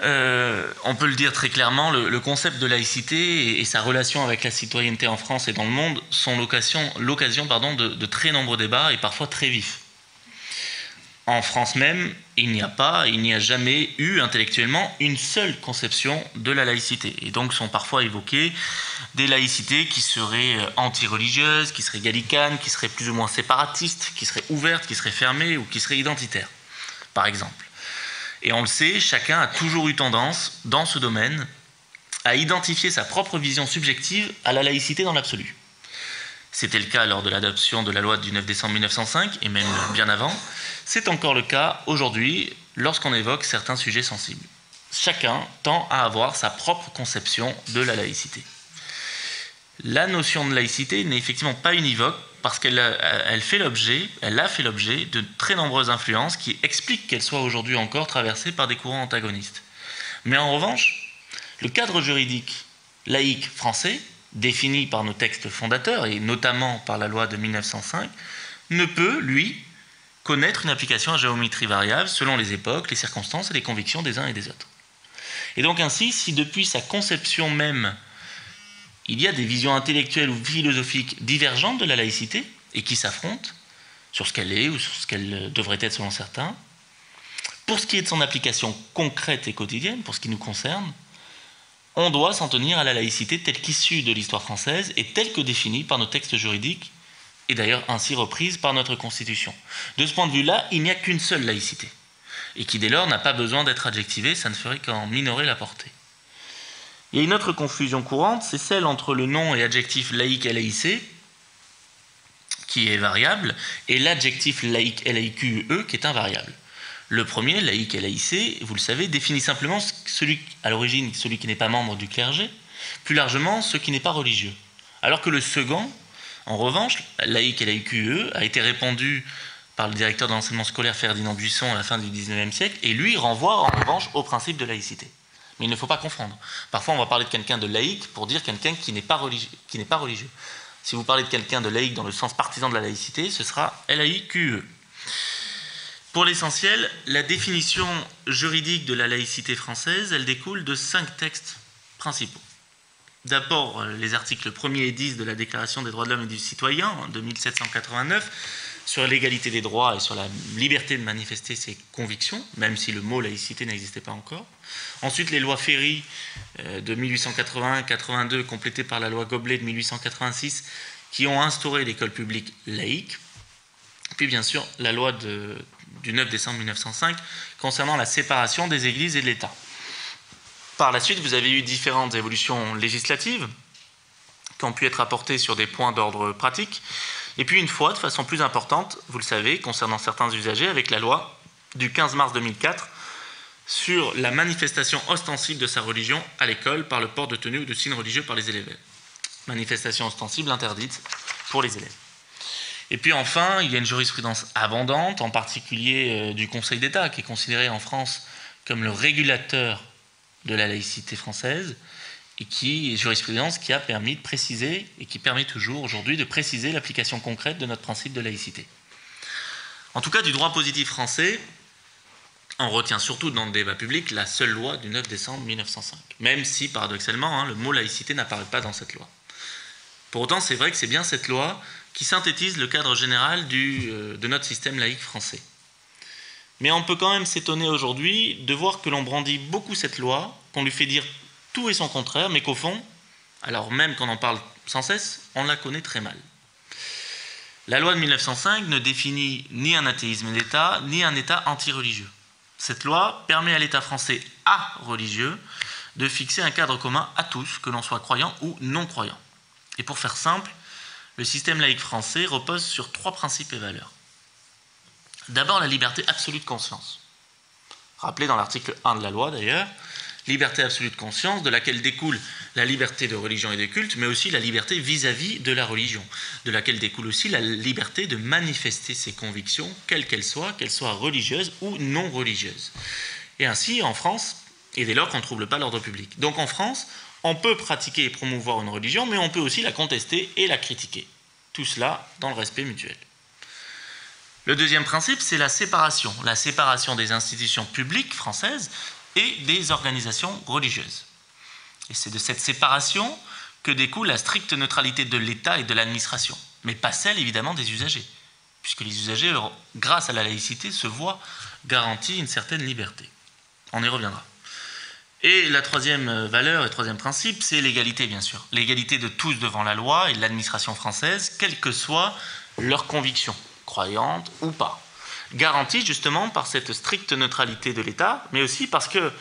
Euh, on peut le dire très clairement, le, concept de laïcité et, sa relation avec la citoyenneté en France et dans le monde sont l'occasion de, de très nombreux débats et parfois très vifs. En France même, il n'y a pas, il n'y a jamais eu intellectuellement une seule conception de la laïcité. Et donc sont parfois évoquées des laïcités qui seraient euh, anti-religieuses, qui seraient gallicanes, qui seraient plus ou moins séparatistes, qui seraient ouvertes, qui seraient fermées ou qui seraient identitaires, par exemple. Et on le sait, chacun a toujours eu tendance, dans ce domaine, à identifier sa propre vision subjective à la laïcité dans l'absolu. C'était le cas lors de l'adoption de la loi du 9 décembre 1905 et même bien avant. C'est encore le cas aujourd'hui lorsqu'on évoque certains sujets sensibles. Chacun tend à avoir sa propre conception de la laïcité. La notion de laïcité n'est effectivement pas univoque parce qu'elle elle fait l'objet, elle a fait l'objet de très nombreuses influences qui expliquent qu'elle soit aujourd'hui encore traversée par des courants antagonistes. Mais en revanche, le cadre juridique laïque français, défini par nos textes fondateurs et notamment par la loi de 1905, ne peut, lui, connaître une application à géométrie variable selon les époques, les circonstances et les convictions des uns et des autres. Et donc ainsi, si depuis sa conception même, il y a des visions intellectuelles ou philosophiques divergentes de la laïcité et qui s'affrontent sur ce qu'elle est ou sur ce qu'elle devrait être selon certains, pour ce qui est de son application concrète et quotidienne, pour ce qui nous concerne, on doit s'en tenir à la laïcité telle qu'issue de l'histoire française et telle que définie par nos textes juridiques et d'ailleurs ainsi reprise par notre Constitution. De ce point de vue-là, il n'y a qu'une seule laïcité, et qui dès lors n'a pas besoin d'être adjectivée, ça ne ferait qu'en minorer la portée. Il y a une autre confusion courante, c'est celle entre le nom et adjectif laïque laïcé, qui est variable, et l'adjectif laïque LAIQE, qui est invariable. Le premier, laïque laïcé, vous le savez, définit simplement celui, à l'origine celui qui n'est pas membre du clergé, plus largement ce qui n'est pas religieux. Alors que le second, en revanche, laïque et laïque a été répandu par le directeur de l'enseignement scolaire Ferdinand Buisson à la fin du XIXe siècle, et lui renvoie en revanche au principe de laïcité. Il ne faut pas confondre. Parfois, on va parler de quelqu'un de laïque pour dire quelqu'un qui n'est pas, religieux, pas religieux. Si vous parlez de quelqu'un de laïque dans le sens partisan de la laïcité, ce sera LAIQE. Pour l'essentiel, la définition juridique de la laïcité française, elle découle de cinq textes principaux. D'abord, euh, les articles 1er et 10 de la Déclaration des droits de l'homme et du citoyen de 1789 sur l'égalité des droits et sur la liberté de manifester ses convictions, même si le mot laïcité n'existait pas encore. Ensuite, les lois Ferry euh, de 1881-82, complétées par la loi Goblet de 1886, qui ont instauré l'école publique laïque. Puis, bien sûr, la loi du 9 décembre 1905 concernant la séparation des églises et de l'État. Par la suite, vous avez eu différentes évolutions législatives qui ont pu être apportées sur des points d'ordre pratique. Et puis une fois, de façon plus importante, vous le savez, concernant certains usagers, avec la loi du 15 mars 2004 sur la manifestation ostensible de sa religion à l'école par le port de tenue ou de signes religieux par les élèves. Manifestation ostensible interdite pour les élèves. Et puis enfin, il y a une jurisprudence abondante, en particulier euh, du Conseil d'État, qui est considéré en France comme le régulateur de la laïcité française et qui jurisprudence qui a permis de préciser et qui permet toujours aujourd'hui de préciser l'application concrète de notre principe de laïcité. En tout cas, du droit positif français, on retient surtout dans le débat public la seule loi du 9 décembre 1905, même si paradoxalement hein, le mot laïcité n'apparaît pas dans cette loi. Pour autant, c'est vrai que c'est bien cette loi qui synthétise le cadre général euh, de notre système laïque français. Mais on peut quand même s'étonner aujourd'hui de voir que l'on brandit beaucoup cette loi, qu'on lui fait dire tout et son contraire, mais qu'au fond, alors même qu'on en parle sans cesse, on la connaît très mal. La loi de 1905 ne définit ni un athéisme d'État, ni un État anti-religieux. Cette loi permet à l'État français à religieux de fixer un cadre commun à tous, que l'on soit croyant ou non croyant. Et pour faire simple, le système laïque français repose sur trois principes et valeurs. D'abord, la liberté absolue de conscience. Rappelé dans l'article 1 de la loi d'ailleurs, liberté absolue de conscience de laquelle découle la liberté de religion et de culte, mais aussi la liberté vis-à-vis de la religion, de laquelle découle aussi la liberté de manifester ses convictions, quelles qu'elles soient, qu'elles soient religieuses ou non religieuses. Et ainsi, en France, et dès lors qu'on ne trouble pas l'ordre public. Donc en France, on peut pratiquer et promouvoir une religion, mais on peut aussi la contester et la critiquer. Tout cela dans le respect mutuel. Le deuxième principe, c'est la séparation. La séparation des institutions publiques françaises et des organisations religieuses. Et c'est de cette séparation que découle la stricte neutralité de l'État et de l'administration, mais pas celle évidemment des usagers, puisque les usagers, grâce à la laïcité, se voient garantis une certaine liberté. On y reviendra. Et la troisième valeur et troisième principe, c'est l'égalité, bien sûr. L'égalité de tous devant la loi et de l'administration française, quelles que soient leurs convictions, croyantes ou pas. Garantie justement par cette stricte neutralité de l'État, mais aussi parce que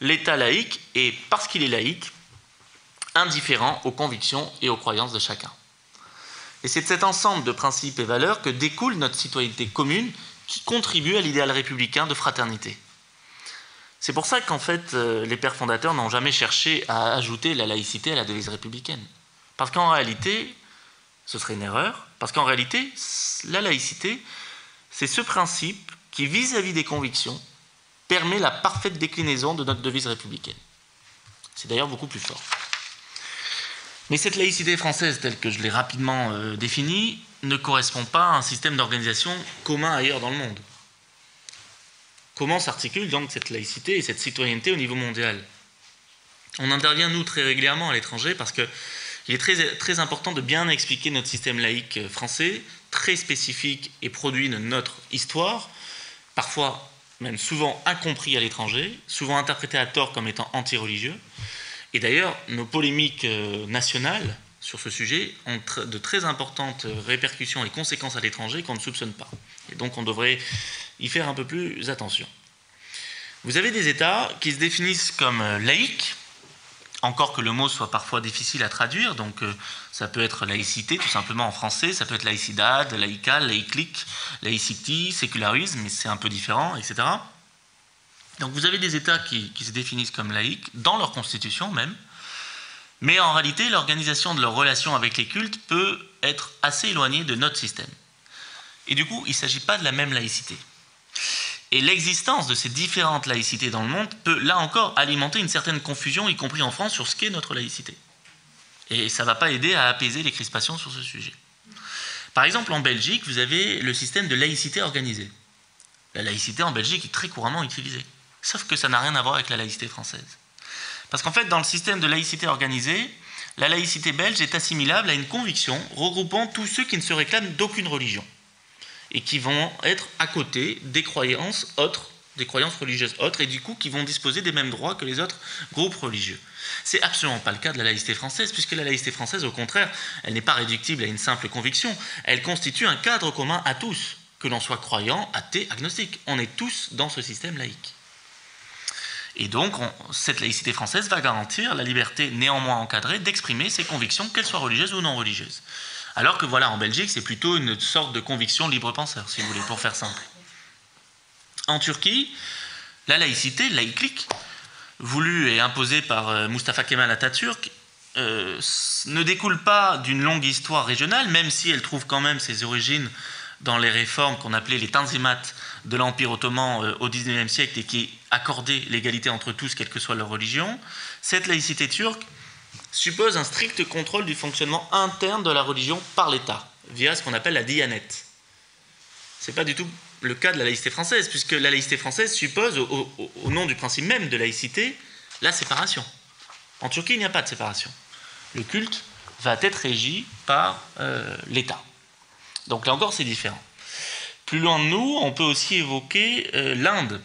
l'État laïque est, parce qu'il est laïque, indifférent aux convictions et aux croyances de chacun. Et c'est de cet ensemble de principes et valeurs que découle notre citoyenneté commune qui contribue à l'idéal républicain de fraternité. C'est pour ça qu'en fait, euh, les pères fondateurs n'ont jamais cherché à ajouter la laïcité à la devise républicaine. Parce qu'en réalité, ce serait une erreur, parce qu'en réalité, la laïcité, c'est ce principe qui, vis-à-vis des convictions, permet la parfaite déclinaison de notre devise républicaine. C'est d'ailleurs beaucoup plus fort. Mais cette laïcité française, telle que je l'ai rapidement euh, définie, ne correspond pas à un système d'organisation commun ailleurs dans le monde. Comment s'articule donc cette laïcité et cette citoyenneté au niveau mondial? On intervient, nous, très régulièrement à l'étranger parce qu'il est très, très important de bien expliquer notre système laïque français, très spécifique et produit de notre histoire, parfois même souvent incompris à l'étranger, souvent interprété à tort comme étant anti-religieux. Et d'ailleurs, nos polémiques euh, nationales sur ce sujet ont de très importantes répercussions et conséquences à l'étranger qu'on ne soupçonne pas. Et donc on devrait y faire un peu plus attention. Vous avez des États qui se définissent comme euh, laïques, encore que le mot soit parfois difficile à traduire, donc euh, ça peut être laïcité tout simplement en français, ça peut être laïcidad, laïcal, laïclique, laïcity, sécularisme, mais c'est un peu différent, etc. Donc vous avez des États qui, qui, se définissent comme laïques, dans leur constitution même, mais en réalité l'organisation de leurs relations avec les cultes peut être assez éloignée de notre système. Et du coup, il ne s'agit pas de la même laïcité. Et l'existence de ces différentes laïcités dans le monde peut, là encore, alimenter une certaine confusion, y compris en France, sur ce qu'est notre laïcité. Et ça ne va pas aider à apaiser les crispations sur ce sujet. Par exemple, en Belgique, vous avez le système de laïcité organisée. La laïcité en Belgique est très couramment utilisée. Sauf que ça n'a rien à voir avec la laïcité française. Parce qu'en fait, dans le système de laïcité organisée, la laïcité belge est assimilable à une conviction regroupant tous ceux qui ne se réclament d'aucune religion et qui vont être à côté des croyances autres, des croyances religieuses autres, et du coup qui vont disposer des mêmes droits que les autres groupes religieux. C'est absolument pas le cas de la laïcité française, puisque la laïcité française, au contraire, elle n'est pas réductible à une simple conviction, elle constitue un cadre commun à tous, que l'on soit croyant, athée, agnostique. On est tous dans ce système laïque. Et donc, cette laïcité française va garantir la liberté néanmoins encadrée d'exprimer ses convictions, qu'elles soient religieuses ou non religieuses. Alors que voilà, en Belgique, c'est plutôt une sorte de conviction libre-penseur, si vous voulez, pour faire simple. En Turquie, la laïcité, laïclique, voulue et imposée par euh, Mustafa Kemal Atatürk, euh, ne découle pas d'une longue histoire régionale, même si elle trouve quand même ses origines dans les réformes qu'on appelait les tanzimat de l'Empire ottoman euh, au XIXe siècle et qui accordaient l'égalité entre tous, quelle que soit leur religion. Cette laïcité turque suppose un strict contrôle du fonctionnement interne de la religion par l'État, via ce qu'on appelle la dianette. Ce n'est pas du tout le cas de la laïcité française, puisque la laïcité française suppose, au, nom du principe même de laïcité, la séparation. En Turquie, il n'y a pas de séparation. Le culte va être régi par euh, l'État. Donc là encore, c'est différent. Plus loin de nous, on peut aussi évoquer euh, l'Inde,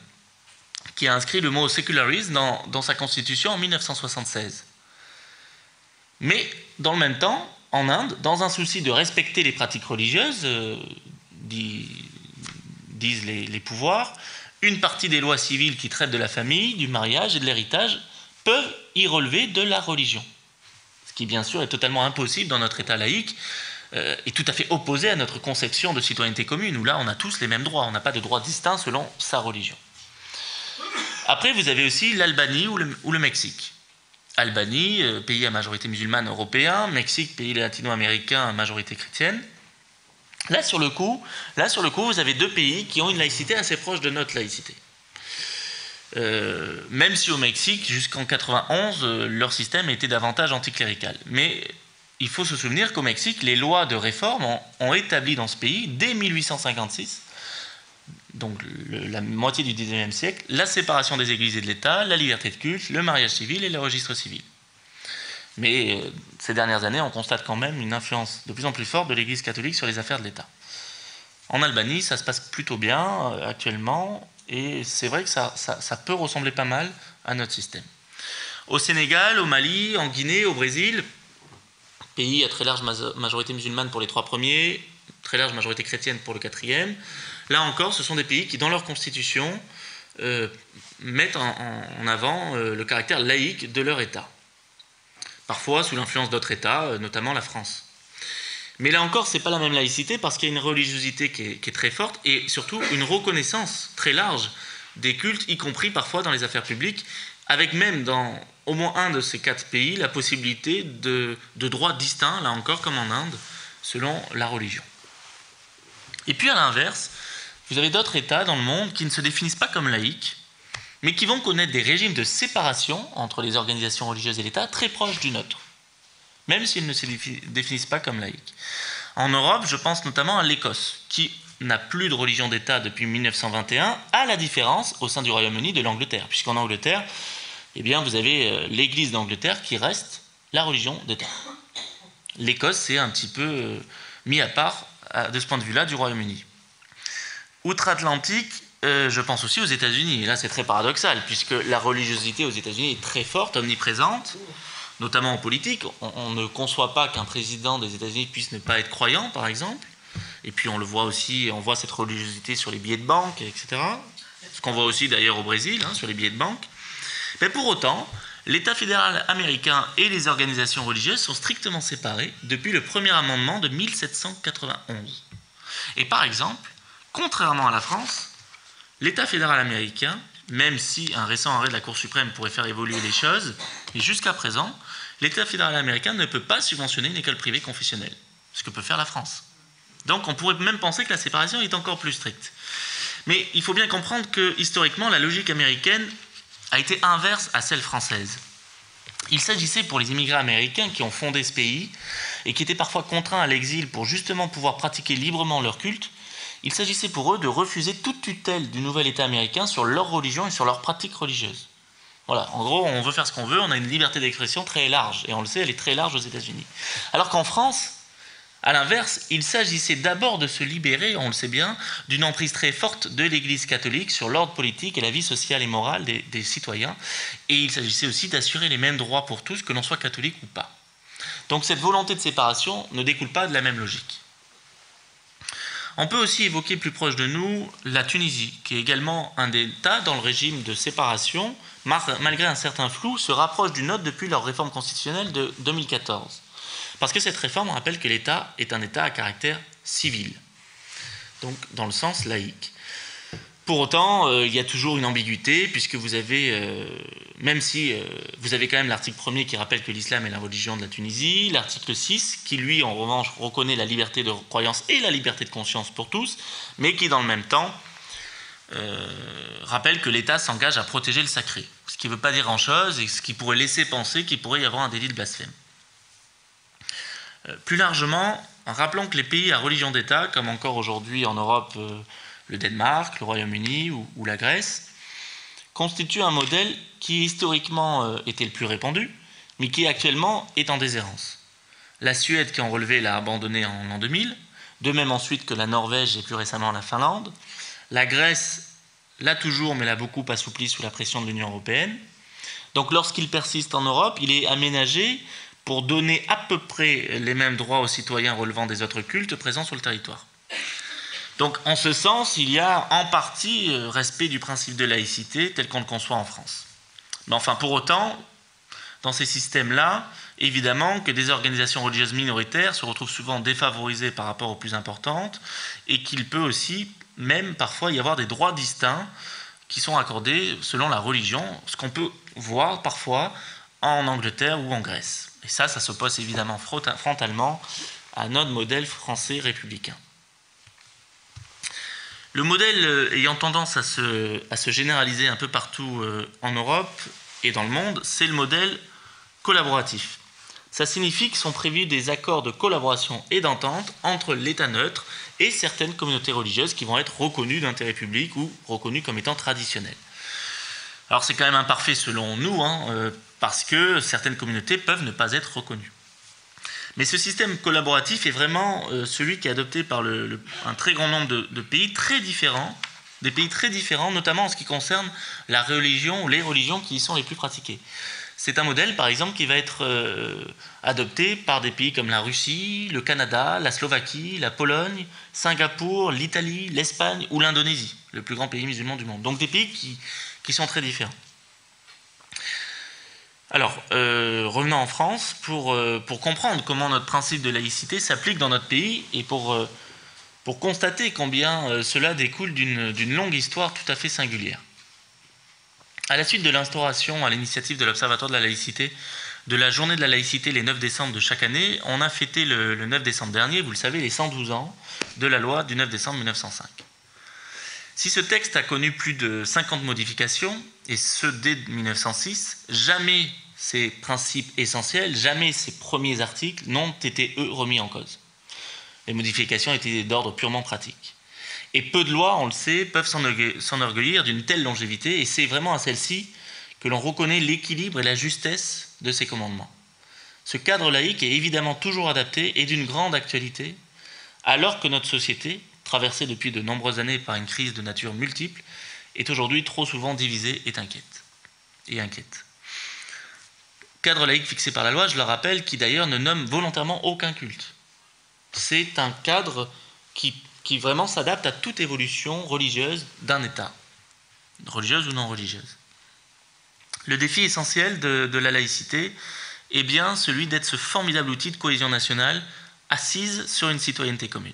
qui a inscrit le mot sécularisme dans, dans sa constitution en 1976. Mais dans le même temps, en Inde, dans un souci de respecter les pratiques religieuses, euh, disent les, pouvoirs, une partie des lois civiles qui traitent de la famille, du mariage et de l'héritage peuvent y relever de la religion. Ce qui, bien sûr, est totalement impossible dans notre État laïque euh, et tout à fait opposé à notre conception de citoyenneté commune, où là, on a tous les mêmes droits, on n'a pas de droits distincts selon sa religion. Après, vous avez aussi l'Albanie ou le Mexique. Albanie, euh, pays à majorité musulmane européen, Mexique, pays latino-américain à majorité chrétienne. Là sur, le coup, vous avez deux pays qui ont une laïcité assez proche de notre laïcité. Euh, même si au Mexique, jusqu'en 91, euh, leur système était davantage anticlérical. Mais il faut se souvenir qu'au Mexique, les lois de réforme ont, établi dans ce pays, dès 1856, donc la moitié du XIXe siècle, la séparation des églises et de l'État, la liberté de culte, le mariage civil et le registre civil. Mais euh, ces dernières années, on constate quand même une influence de plus en plus forte de l'Église catholique sur les affaires de l'État. En Albanie, ça se passe plutôt bien euh, actuellement, et c'est vrai que ça, peut ressembler pas mal à notre système. Au Sénégal, au Mali, en Guinée, au Brésil, pays à très large majorité musulmane pour les trois premiers, très large majorité chrétienne pour le quatrième, là encore, ce sont des pays qui, dans leur constitution, euh, mettent en, avant le caractère laïque de leur État parfois sous l'influence d'autres États, euh, notamment la France. Mais là encore, ce n'est pas la même laïcité parce qu'il y a une religiosité qui est, très forte et surtout une reconnaissance très large des cultes, y compris parfois dans les affaires publiques, avec même dans au moins un de ces quatre pays la possibilité de droits distincts, là encore comme en Inde, selon la religion. Et puis à l'inverse, vous avez d'autres États dans le monde qui ne se définissent pas comme laïcs, mais qui vont connaître des régimes de séparation entre les organisations religieuses et l'État très proches du nôtre, même s'ils ne se définissent pas comme laïcs. En Europe, je pense notamment à l'Écosse, qui n'a plus de religion d'État depuis 1921, à la différence au sein du Royaume-Uni de l'Angleterre, puisqu'en Angleterre, eh bien, vous avez euh, l'Église d'Angleterre qui reste la religion d'État. L'Écosse s'est un petit peu euh, mis à part, de ce point de vue-là, du Royaume-Uni. Outre-Atlantique, euh, je pense aussi aux États-Unis. Là, c'est très paradoxal, puisque la religiosité aux États-Unis est très forte, omniprésente, notamment en politique. On, ne conçoit pas qu'un président des États-Unis puisse ne pas être croyant, par exemple. Et puis, on le voit aussi, on voit cette religiosité sur les billets de banque, etc. Ce qu'on voit aussi d'ailleurs au Brésil, hein, sur les billets de banque. Mais pour autant, l'État fédéral américain et les organisations religieuses sont strictement séparés depuis le premier amendement de 1791. Et par exemple, contrairement à la France, L'État fédéral américain, même si un récent arrêt de la Cour suprême pourrait faire évoluer les choses, et jusqu'à présent, l'État fédéral américain ne peut pas subventionner une école privée confessionnelle, ce que peut faire la France. Donc on pourrait même penser que la séparation est encore plus stricte. Mais il faut bien comprendre que historiquement, la logique américaine a été inverse à celle française. Il s'agissait pour les immigrés américains qui ont fondé ce pays et qui étaient parfois contraints à l'exil pour justement pouvoir pratiquer librement leur culte, il s'agissait pour eux de refuser toute tutelle du nouvel État américain sur leur religion et sur leurs pratiques religieuses. Voilà, en gros, on veut faire ce qu'on veut, on a une liberté d'expression très large, et on le sait, elle est très large aux États-Unis. Alors qu'en France, à l'inverse, il s'agissait d'abord de se libérer, on le sait bien, d'une emprise très forte de l'Église catholique sur l'ordre politique et la vie sociale et morale des, des citoyens, et il s'agissait aussi d'assurer les mêmes droits pour tous, que l'on soit catholique ou pas. Donc cette volonté de séparation ne découle pas de la même logique. On peut aussi évoquer plus proche de nous la Tunisie, qui est également un État dans le régime de séparation, malgré un certain flou, se rapproche du nôtre depuis leur réforme constitutionnelle de 2014. Parce que cette réforme rappelle que l'État est un État à caractère civil, donc dans le sens laïque. Pour autant, euh, il y a toujours une ambiguïté, puisque vous avez, euh, même si euh, vous avez quand même l'article 1er qui rappelle que l'islam est la religion de la Tunisie, l'article 6 qui, lui, en revanche, reconnaît la liberté de croyance et la liberté de conscience pour tous, mais qui, dans le même temps, rappelle que l'État s'engage à protéger le sacré, ce qui ne veut pas dire grand-chose et ce qui pourrait laisser penser qu'il pourrait y avoir un délit de blasphème. plus largement, rappelons que les pays à religion d'État, comme encore aujourd'hui en Europe, le Danemark, le Royaume-Uni ou, la Grèce, constituent un modèle qui historiquement euh, était le plus répandu, mais qui actuellement est en déshérence. La Suède, qui en relevé, l'a abandonné en l'an 2000, de même ensuite que la Norvège et plus récemment la Finlande. La Grèce l'a toujours, mais l'a beaucoup assoupli sous la pression de l'Union européenne. Donc lorsqu'il persiste en Europe, il est aménagé pour donner à peu près les mêmes droits aux citoyens relevant des autres cultes présents sur le territoire. Donc en ce sens, il y a en partie euh, respect du principe de laïcité tel qu'on le conçoit en France. Mais enfin, pour autant, dans ces systèmes-là, évidemment que des organisations religieuses minoritaires se retrouvent souvent défavorisées par rapport aux plus importantes et qu'il peut aussi même parfois y avoir des droits distincts qui sont accordés selon la religion, ce qu'on peut voir parfois en Angleterre ou en Grèce. Et ça, ça s'oppose évidemment frontalement à notre modèle français républicain. Le modèle euh, ayant tendance à se, généraliser un peu partout euh, en Europe et dans le monde, c'est le modèle collaboratif. Ça signifie que sont prévus des accords de collaboration et d'entente entre l'État neutre et certaines communautés religieuses qui vont être reconnues d'intérêt public ou reconnues comme étant traditionnelles. Alors c'est quand même imparfait selon nous, hein, euh, parce que certaines communautés peuvent ne pas être reconnues. Mais ce système collaboratif est vraiment euh, celui qui est adopté par un très grand nombre de, pays très différents, des pays très différents, notamment en ce qui concerne la religion ou les religions qui y sont les plus pratiquées. C'est un modèle, par exemple, qui va être euh, adopté par des pays comme la Russie, le Canada, la Slovaquie, la Pologne, Singapour, l'Italie, l'Espagne ou l'Indonésie, le plus grand pays musulman du monde. Donc des pays qui, sont très différents. Alors, euh, revenons en France pour, euh, pour, comprendre comment notre principe de laïcité s'applique dans notre pays et pour, pour constater combien cela découle d'une longue histoire tout à fait singulière. À la suite de l'instauration à l'initiative de l'Observatoire de la laïcité de la journée de la laïcité les 9 décembre de chaque année, on a fêté le, 9 décembre dernier, vous le savez, les 112 ans de la loi du 9 décembre 1905. Si ce texte a connu plus de 50 modifications, et ce dès 1906, jamais ces principes essentiels, jamais ces premiers articles n'ont été, eux, remis en cause. Les modifications étaient d'ordre purement pratique. Et peu de lois, on le sait, peuvent s'enorgueillir d'une telle longévité, et c'est vraiment à celle-ci que l'on reconnaît l'équilibre et la justesse de ces commandements. Ce cadre laïque est évidemment toujours adapté et d'une grande actualité, alors que notre société, traversée depuis de nombreuses années par une crise de nature multiple, est aujourd'hui trop souvent divisée et inquiète. Et inquiète. Cadre laïque fixé par la loi, je le rappelle, qui d'ailleurs ne nomme volontairement aucun culte. C'est un cadre qui qui vraiment s'adapte à toute évolution religieuse d'un État, religieuse ou non religieuse. Le défi essentiel de, la laïcité est bien celui d'être ce formidable outil de cohésion nationale assise sur une citoyenneté commune.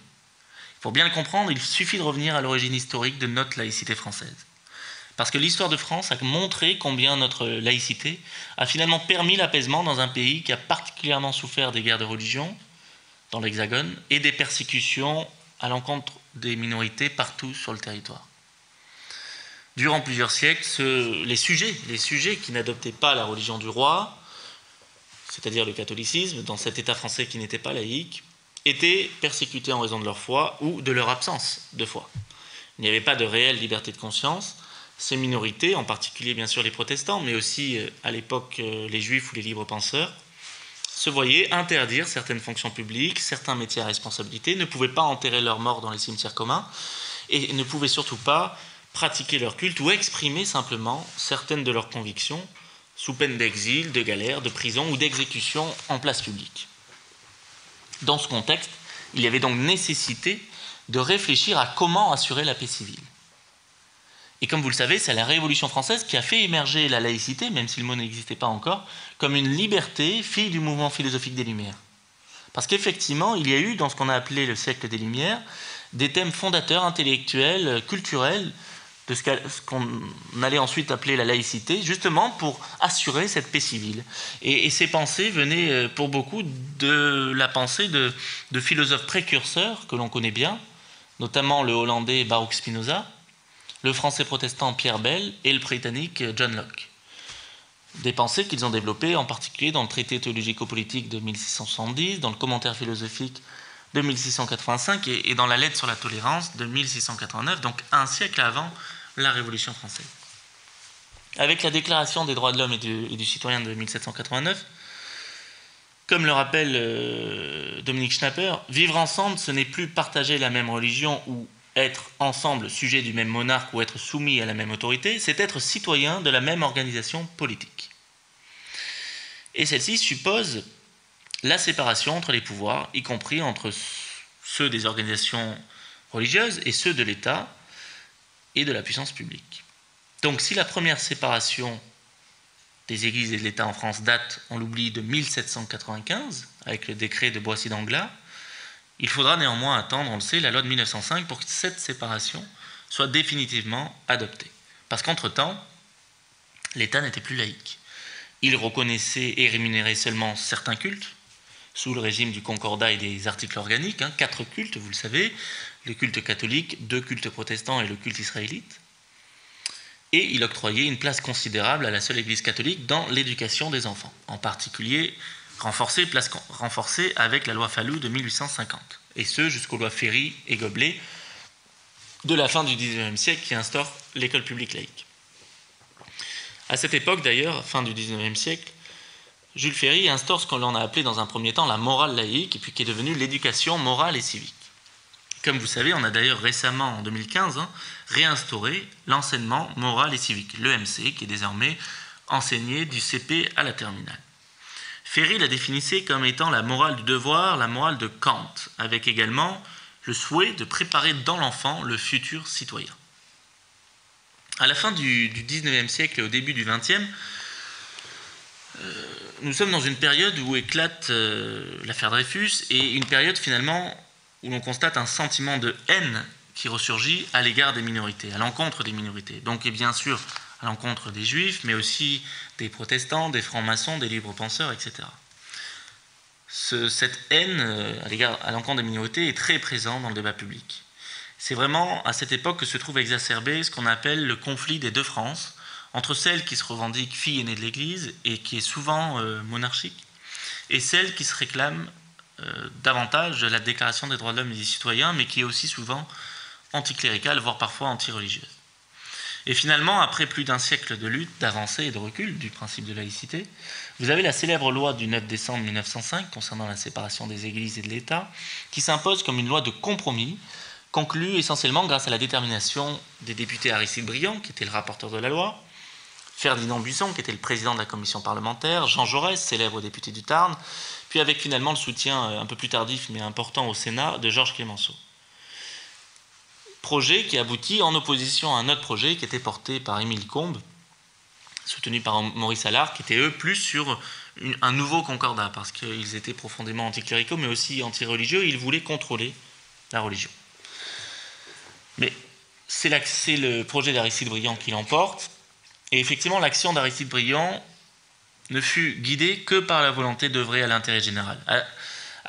Pour bien le comprendre, il suffit de revenir à l'origine historique de notre laïcité française. Parce que l'histoire de France a montré combien notre laïcité a finalement permis l'apaisement dans un pays qui a particulièrement souffert des guerres de religion dans l'Hexagone et des persécutions à l'encontre des minorités partout sur le territoire. Durant plusieurs siècles, les, sujets, les sujets qui n'adoptaient pas la religion du roi, c'est-à-dire le catholicisme, dans cet État français qui n'était pas laïque, étaient persécutés en raison de leur foi ou de leur absence de foi. Il n'y avait pas de réelle liberté de conscience. Ces minorités, en particulier bien sûr les protestants, mais aussi euh, à l'époque euh, les juifs ou les libres penseurs, se voyaient interdire certaines fonctions publiques, certains métiers à responsabilité, ne pouvaient pas enterrer leurs morts dans les cimetières communs et ne pouvaient surtout pas pratiquer leur culte ou exprimer simplement certaines de leurs convictions sous peine d'exil, de galère, de prison ou d'exécution en place publique. Dans ce contexte, il y avait donc nécessité de réfléchir à comment assurer la paix civile. Et comme vous le savez, c'est la Révolution française qui a fait émerger la laïcité, même si le mot n'existait pas encore, comme une liberté fille du mouvement philosophique des Lumières. Parce qu'effectivement, il y a eu, dans ce qu'on a appelé le siècle des Lumières, des thèmes fondateurs, intellectuels, culturels, de ce qu'on allait ensuite appeler la laïcité, justement pour assurer cette paix civile. Et, ces pensées venaient euh, pour beaucoup de la pensée de, de philosophes précurseurs que l'on connaît bien, notamment le hollandais Baruch Spinoza, le français protestant Pierre Bell et le britannique John Locke. Des pensées qu'ils ont développées en particulier dans le traité théologico-politique de 1670, dans le commentaire philosophique de 1685 et, dans la lettre sur la tolérance de 1689, donc un siècle avant la Révolution française. Avec la Déclaration des droits de l'homme et, du citoyen de 1789, comme le rappelle euh, Dominique Schnapper, vivre ensemble, ce n'est plus partager la même religion ou être ensemble sujet du même monarque ou être soumis à la même autorité, c'est être citoyen de la même organisation politique. Et celle-ci suppose la séparation entre les pouvoirs, y compris entre ceux des organisations religieuses et ceux de l'État et de la puissance publique. Donc si la première séparation des églises et de l'État en France date, on l'oublie, de 1795, avec le décret de Boissy-d'Anglas, il faudra néanmoins attendre, on le sait, la loi de 1905 pour que cette séparation soit définitivement adoptée. Parce qu'entre-temps, l'État n'était plus laïque. Il reconnaissait et rémunérait seulement certains cultes, sous le régime du concordat et des articles organiques, hein, quatre cultes, vous le savez, le culte catholique, deux cultes protestants et le culte israélite. Et il octroyait une place considérable à la seule Église catholique dans l'éducation des enfants, en particulier renforcée, renforcée avec la loi Fallou de 1850, et ce jusqu'aux lois Ferry et Goblet de la fin du XIXe siècle qui instaure l'école publique laïque. À cette époque d'ailleurs, fin du XIXe siècle, Jules Ferry instaure ce qu'on a appelé dans un premier temps la morale laïque, et puis qui est devenue l'éducation morale et civique. Comme vous savez, on a d'ailleurs récemment, en 2015, hein, réinstauré l'enseignement moral et civique, l'EMC, qui est désormais enseigné du CP à la terminale. Ferry la définissait comme étant la morale du devoir, la morale de Kant, avec également le souhait de préparer dans l'enfant le futur citoyen. À la fin du, XIXe siècle et au début du XXe, euh, nous sommes dans une période où éclate euh, l'affaire Dreyfus et une période finalement où l'on constate un sentiment de haine qui ressurgit à l'égard des minorités, à l'encontre des minorités. Donc, et bien sûr, à l'encontre des juifs, mais aussi des protestants, des francs-maçons, des libres penseurs, etc. cette haine euh, à l'encontre des minorités est très présente dans le débat public. C'est vraiment à cette époque que se trouve exacerbé ce qu'on appelle le conflit des deux France, entre celle qui se revendique fille aînée de l'Église et qui est souvent euh, monarchique, et celle qui se réclame euh, davantage de la Déclaration des droits de l'homme et des citoyens, mais qui est aussi souvent anticléricale, voire parfois anti-religieuse. Et finalement, après plus d'un siècle de lutte, d'avancée et de recul du principe de laïcité, vous avez la célèbre loi du 9 décembre 1905 concernant la séparation des églises et de l'État, qui s'impose comme une loi de compromis, conclue essentiellement grâce à la détermination des députés Aristide Briand, qui était le rapporteur de la loi, Ferdinand Buisson, qui était le président de la commission parlementaire, Jean Jaurès, célèbre député du Tarn, puis avec finalement le soutien euh, un peu plus tardif mais important au Sénat de Georges Clémenceau. Projet qui aboutit en opposition à un autre projet qui était porté par Émile Combes, soutenu par Maurice Allard, qui était eux plus sur un nouveau concordat, parce qu'ils étaient profondément anticléricaux, mais aussi antireligieux, ils voulaient contrôler la religion. Mais c'est le projet d'Aristide Briand qui l'emporte, et effectivement, l'action d'Aristide Briand ne fut guidée que par la volonté d'œuvrer à l'intérêt général,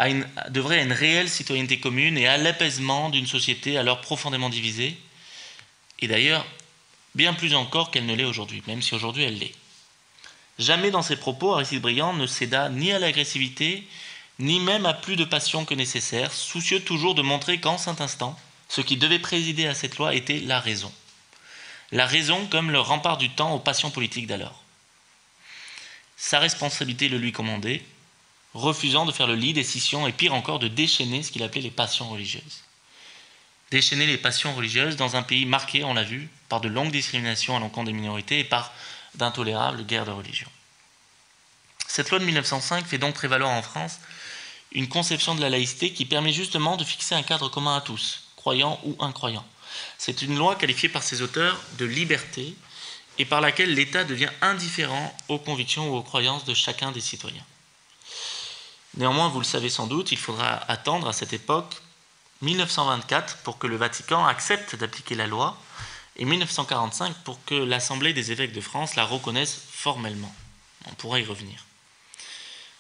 une, d'œuvrer à une réelle citoyenneté commune et à l'apaisement d'une société alors profondément divisée, et d'ailleurs bien plus encore qu'elle ne l'est aujourd'hui, même si aujourd'hui elle l'est. Jamais dans ses propos, Aristide Briand ne céda ni à l'agressivité, ni même à plus de passion que nécessaire, soucieux toujours de montrer qu'en cet instant, ce qui devait présider à cette loi était la raison. La raison comme le rempart du temps aux passions politiques d'alors. Sa responsabilité le lui commandait, refusant de faire le lit des scissions et pire encore de déchaîner ce qu'il appelait les passions religieuses. Déchaîner les passions religieuses dans un pays marqué, on l'a vu, par de longues discriminations à l'encontre des minorités et par d'intolérables guerres de religion. Cette loi de 1905 fait donc prévaloir en France une conception de la laïcité qui permet justement de fixer un cadre commun à tous, croyants ou incroyants. C'est une loi qualifiée par ses auteurs de liberté et par laquelle l'État devient indifférent aux convictions ou aux croyances de chacun des citoyens. Néanmoins, vous le savez sans doute, il faudra attendre à cette époque 1924 pour que le Vatican accepte d'appliquer la loi et 1945 pour que l'Assemblée des évêques de France la reconnaisse formellement. On pourra y revenir.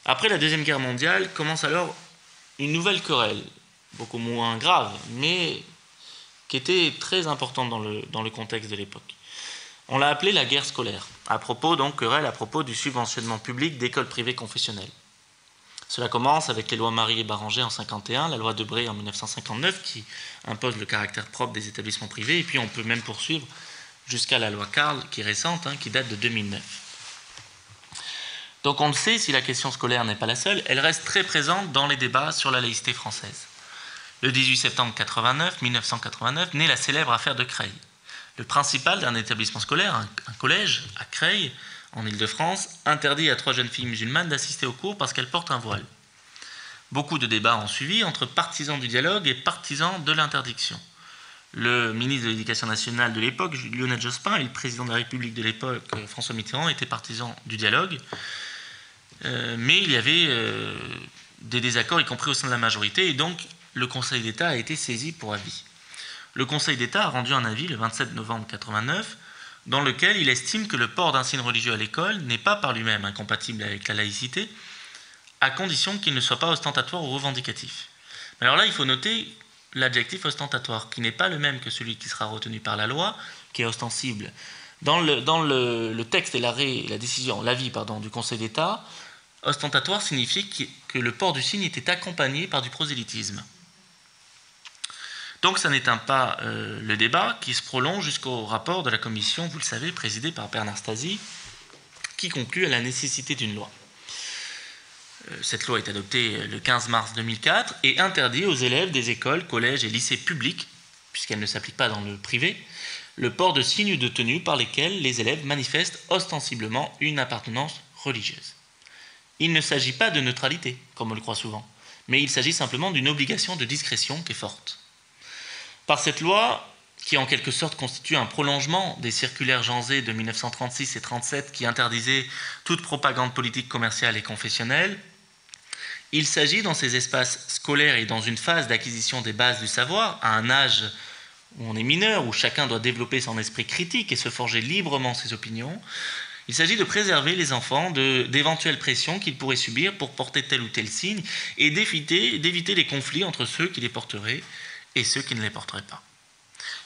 Après la Deuxième Guerre mondiale commence alors une nouvelle querelle, beaucoup moins grave, mais qui était très importante dans le, dans le contexte de l'époque. On l'a appelée la guerre scolaire, à propos donc querelle à propos du subventionnement public d'écoles privées confessionnelles. Cela commence avec les lois Marie et Baranger en 51, la loi Debré en 1959 qui impose le caractère propre des établissements privés, et puis on peut même poursuivre jusqu'à la loi Karl qui est récente, hein, qui date de 2009. Donc on le sait, si la question scolaire n'est pas la seule, elle reste très présente dans les débats sur la laïcité française. Le 18 septembre 89, 1989 naît la célèbre affaire de Creil le principal d'un établissement scolaire, un, collège à Creil, en Ile-de-France, interdit à trois jeunes filles musulmanes d'assister aux cours parce qu'elles portent un voile. Beaucoup de débats ont suivi entre partisans du dialogue et partisans de l'interdiction. Le ministre de l'Éducation nationale de l'époque, Lionel Jospin, et le président de la République de l'époque, François Mitterrand, étaient partisans du dialogue. Euh, mais il y avait euh, des désaccords, y compris au sein de la majorité, et donc le Conseil d'État a été saisi pour avis le Conseil d'État a rendu un avis le 27 novembre 1989 dans lequel il estime que le port d'un signe religieux à l'école n'est pas par lui-même incompatible avec la laïcité, à condition qu'il ne soit pas ostentatoire ou revendicatif. Mais alors là, il faut noter l'adjectif ostentatoire, qui n'est pas le même que celui qui sera retenu par la loi, qui est ostensible. Dans le, dans le, texte et l'arrêt, la décision, l'avis pardon, du Conseil d'État, ostentatoire signifiait que le port du signe était accompagné par du prosélytisme. Donc ça n'éteint pas euh, le débat qui se prolonge jusqu'au rapport de la commission, vous le savez, présidée par Bernard Stasi, qui conclut à la nécessité d'une loi. Euh, cette loi est adoptée le 15 mars 2004 et interdit aux élèves des écoles, collèges et lycées publics, puisqu'elle ne s'applique pas dans le privé, le port de signes de tenue par lesquels les élèves manifestent ostensiblement une appartenance religieuse. Il ne s'agit pas de neutralité, comme on le croit souvent, mais il s'agit simplement d'une obligation de discrétion qui est forte. Par cette loi, qui en quelque sorte constitue un prolongement des circulaires Janzé de 1936 et 37 qui interdisaient toute propagande politique, commerciale et confessionnelle, il s'agit dans ces espaces scolaires et dans une phase d'acquisition des bases du savoir, à un âge où on est mineur, où chacun doit développer son esprit critique et se forger librement ses opinions, il s'agit de préserver les enfants d'éventuelles pressions qu'ils pourraient subir pour porter tel ou tel signe et d'éviter les conflits entre ceux qui les porteraient et ceux qui ne les porteraient pas.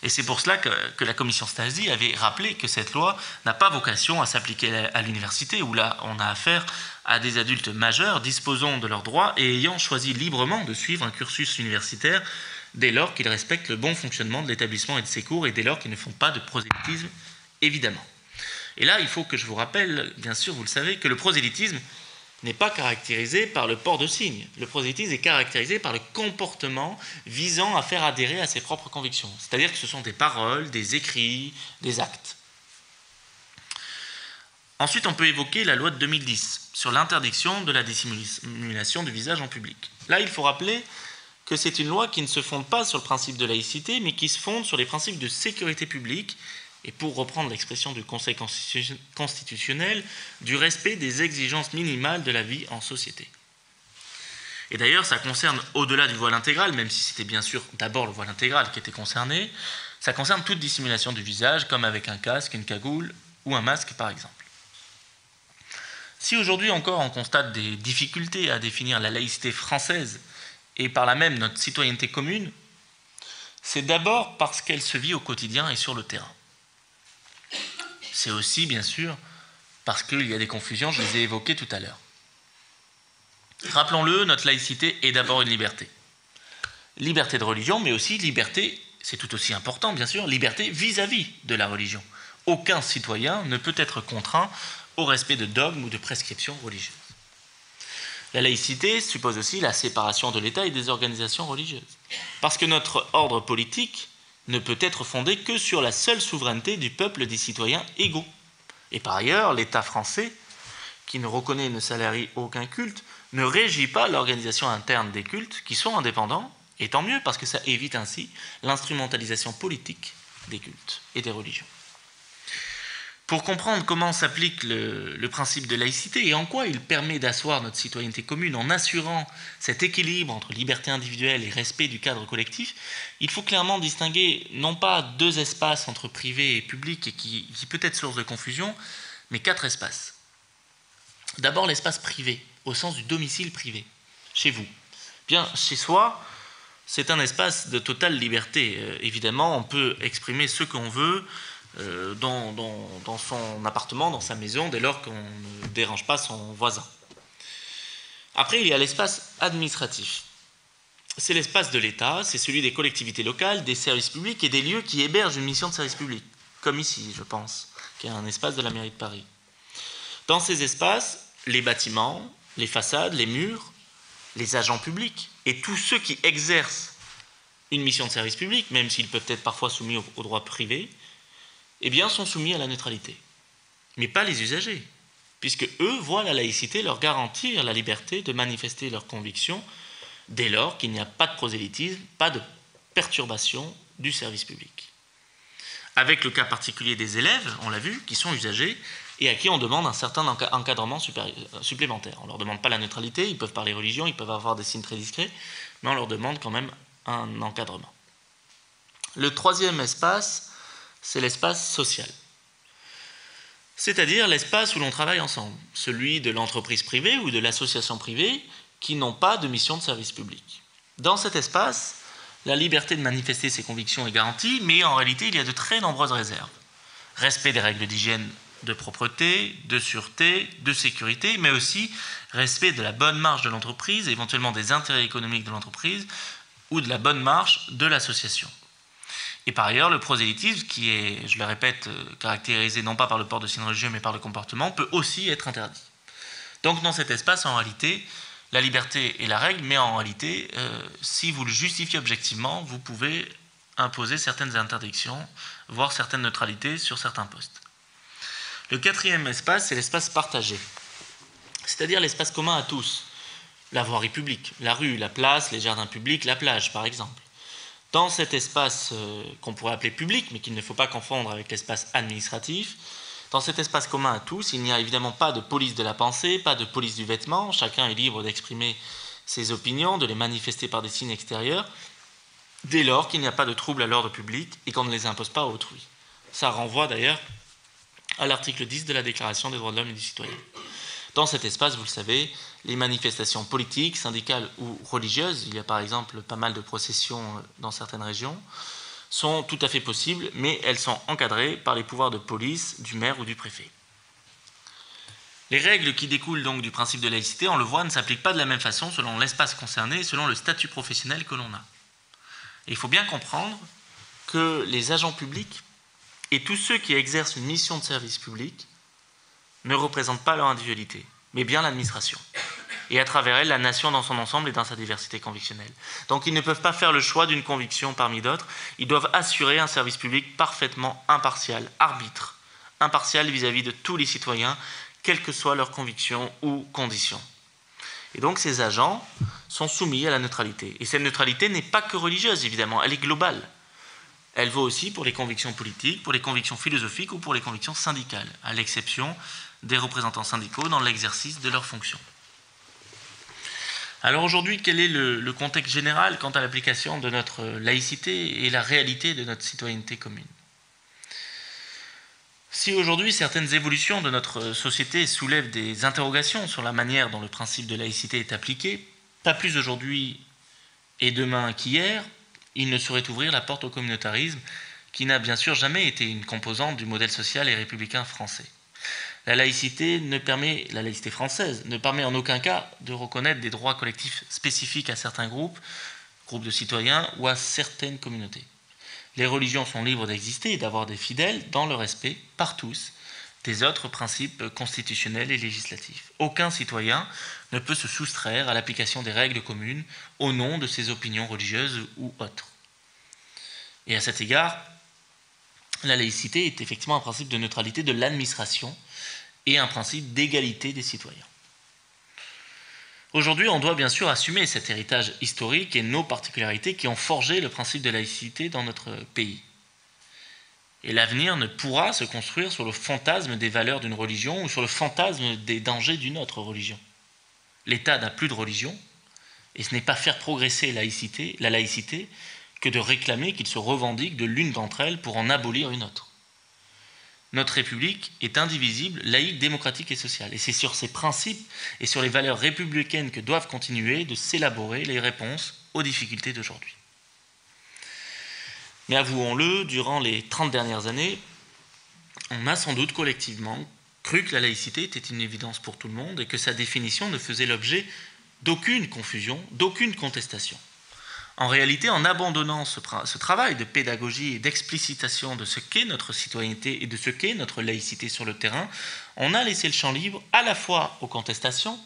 Et c'est pour cela que, la commission Stasi avait rappelé que cette loi n'a pas vocation à s'appliquer à l'université, où là on a affaire à des adultes majeurs disposant de leurs droits et ayant choisi librement de suivre un cursus universitaire dès lors qu'ils respectent le bon fonctionnement de l'établissement et de ses cours et dès lors qu'ils ne font pas de prosélytisme, évidemment. Et là, il faut que je vous rappelle, bien sûr, vous le savez, que le prosélytisme n'est pas caractérisé par le port de signes. Le prosélytisme est caractérisé par le comportement visant à faire adhérer à ses propres convictions. C'est-à-dire que ce sont des paroles, des écrits, des actes. Ensuite, on peut évoquer la loi de 2010 sur l'interdiction de la dissimulation du visage en public. Là, il faut rappeler que c'est une loi qui ne se fonde pas sur le principe de laïcité, mais qui se fonde sur les principes de sécurité publique et pour reprendre l'expression du Conseil constitutionnel, du respect des exigences minimales de la vie en société. Et d'ailleurs, ça concerne, au-delà du voile intégral, même si c'était bien sûr d'abord le voile intégral qui était concerné, ça concerne toute dissimulation du visage, comme avec un casque, une cagoule ou un masque par exemple. Si aujourd'hui encore on constate des difficultés à définir la laïcité française et par là même notre citoyenneté commune, c'est d'abord parce qu'elle se vit au quotidien et sur le terrain c'est aussi, bien sûr, parce qu'il y a des confusions, je les ai évoquées tout à l'heure. Rappelons-le, notre laïcité est d'abord une liberté. Liberté de religion, mais aussi liberté, c'est tout aussi important, bien sûr, liberté vis-à-vis de la religion. Aucun citoyen ne peut être contraint au respect de dogmes ou de prescriptions religieuses. La laïcité suppose aussi la séparation de l'État et des organisations religieuses. Parce que notre ordre politique ne peut être fondée que sur la seule souveraineté du peuple des citoyens égaux. Et par ailleurs, l'État français, qui ne reconnaît et ne salarie aucun culte, ne régit pas l'organisation interne des cultes qui sont indépendants, et tant mieux parce que ça évite ainsi l'instrumentalisation politique des cultes et des religions. Pour comprendre comment s'applique le, principe de laïcité et en quoi il permet d'asseoir notre citoyenneté commune en assurant cet équilibre entre liberté individuelle et respect du cadre collectif, il faut clairement distinguer non pas deux espaces entre privé et public et qui, peut être source de confusion, mais quatre espaces. D'abord l'espace privé, au sens du domicile privé, chez vous. Bien, chez soi, c'est un espace de totale liberté. Euh, évidemment, on peut exprimer ce qu'on veut, euh, dans, son appartement, dans sa maison, dès lors qu'on ne dérange pas son voisin. Après, il y a l'espace administratif. C'est l'espace de l'État, c'est celui des collectivités locales, des services publics et des lieux qui hébergent une mission de service public, comme ici, je pense, qui est un espace de la mairie de Paris. Dans ces espaces, les bâtiments, les façades, les murs, les agents publics et tous ceux qui exercent une mission de service public, même s'ils peuvent être parfois soumis au droit privé, eh bien, sont soumis à la neutralité. Mais pas les usagers, puisque eux voient la laïcité leur garantir la liberté de manifester leurs convictions dès lors qu'il n'y a pas de prosélytisme, pas de perturbation du service public. Avec le cas particulier des élèves, on l'a vu, qui sont usagers et à qui on demande un certain encadrement supplémentaire. On ne leur demande pas la neutralité, ils peuvent parler religion, ils peuvent avoir des signes très discrets, mais on leur demande quand même un encadrement. Le troisième espace, c'est l'espace social. C'est-à-dire l'espace où l'on travaille ensemble, celui de l'entreprise privée ou de l'association privée qui n'ont pas de mission de service public. Dans cet espace, la liberté de manifester ses convictions est garantie, mais en réalité, il y a de très nombreuses réserves. Respect des règles d'hygiène de propreté, de sûreté, de sécurité, mais aussi respect de la bonne marge de l'entreprise, éventuellement des intérêts économiques de l'entreprise ou de la bonne marge de l'association. Et par ailleurs, le prosélytisme, qui est, je le répète, euh, caractérisé non pas par le port de signes religieux, mais par le comportement, peut aussi être interdit. Donc dans cet espace, en réalité, la liberté est la règle, mais en réalité, euh, si vous le justifiez objectivement, vous pouvez imposer certaines interdictions, voire certaines neutralités sur certains postes. Le quatrième espace, c'est l'espace partagé, c'est-à-dire l'espace commun à tous. La voirie publique, la rue, la place, les jardins publics, la plage, par exemple. Dans cet espace euh, qu'on pourrait appeler public, mais qu'il ne faut pas confondre avec l'espace administratif, dans cet espace commun à tous, il n'y a évidemment pas de police de la pensée, pas de police du vêtement, chacun est libre d'exprimer ses opinions, de les manifester par des signes extérieurs, dès lors qu'il n'y a pas de trouble à l'ordre public et qu'on ne les impose pas à autrui. Ça renvoie d'ailleurs à l'article 10 de la Déclaration des droits de l'homme et du citoyen. Dans cet espace, vous le savez, les manifestations politiques, syndicales ou religieuses, il y a par exemple pas mal de processions dans certaines régions, sont tout à fait possibles, mais elles sont encadrées par les pouvoirs de police du maire ou du préfet. Les règles qui découlent donc du principe de laïcité, on le voit, ne s'appliquent pas de la même façon selon l'espace concerné et selon le statut professionnel que l'on a. il faut bien comprendre que les agents publics et tous ceux qui exercent une mission de service public ne représentent pas leur individualité, mais bien l'administration et à travers elle la nation dans son ensemble et dans sa diversité convictionnelle. Donc ils ne peuvent pas faire le choix d'une conviction parmi d'autres, ils doivent assurer un service public parfaitement impartial, arbitre, impartial vis-à-vis de tous les citoyens, quelles que soient leurs convictions ou conditions. Et donc ces agents sont soumis à la neutralité. Et cette neutralité n'est pas que religieuse, évidemment, elle est globale. Elle vaut aussi pour les convictions politiques, pour les convictions philosophiques ou pour les convictions syndicales, à l'exception des représentants syndicaux dans l'exercice de leurs fonctions. Alors aujourd'hui, quel est le, contexte général quant à l'application de notre laïcité et la réalité de notre citoyenneté commune? Si aujourd'hui certaines évolutions de notre société soulèvent des interrogations sur la manière dont le principe de laïcité est appliqué, pas plus aujourd'hui et demain qu'hier, il ne saurait ouvrir la porte au communautarisme qui n'a bien sûr jamais été une composante du modèle social et républicain français. La laïcité française ne permet en aucun cas de reconnaître des droits collectifs spécifiques à certains groupes, groupes de citoyens ou à certaines communautés. Les religions sont libres d'exister et d'avoir des fidèles dans le respect par tous des autres principes constitutionnels et législatifs. Aucun citoyen ne peut se soustraire à l'application des règles communes au nom de ses opinions religieuses ou autres. Et à cet égard, la laïcité est effectivement un principe de neutralité de l'administration et un principe d'égalité des citoyens. Aujourd'hui, on doit bien sûr assumer cet héritage historique et nos particularités qui ont forgé le principe de laïcité dans notre pays. Et l'avenir ne pourra se construire sur le fantasme des valeurs d'une religion ou sur le fantasme des dangers d'une autre religion. L'État n'a plus de religion, et ce n'est pas faire progresser la laïcité que de réclamer qu'il se revendique de l'une d'entre elles pour en abolir une autre notre République est indivisible, laïque, démocratique et sociale. Et c'est sur ces principes et sur les valeurs républicaines que doivent continuer de s'élaborer les réponses aux difficultés d'aujourd'hui. Mais avouons-le, durant les 30 dernières années, on a sans doute collectivement cru que la laïcité était une évidence pour tout le monde et que sa définition ne faisait l'objet d'aucune confusion, d'aucune contestation. En réalité, en abandonnant ce, travail de pédagogie et d'explicitation de ce qu'est notre citoyenneté et de ce qu'est notre laïcité sur le terrain, on a laissé le champ libre à la fois aux contestations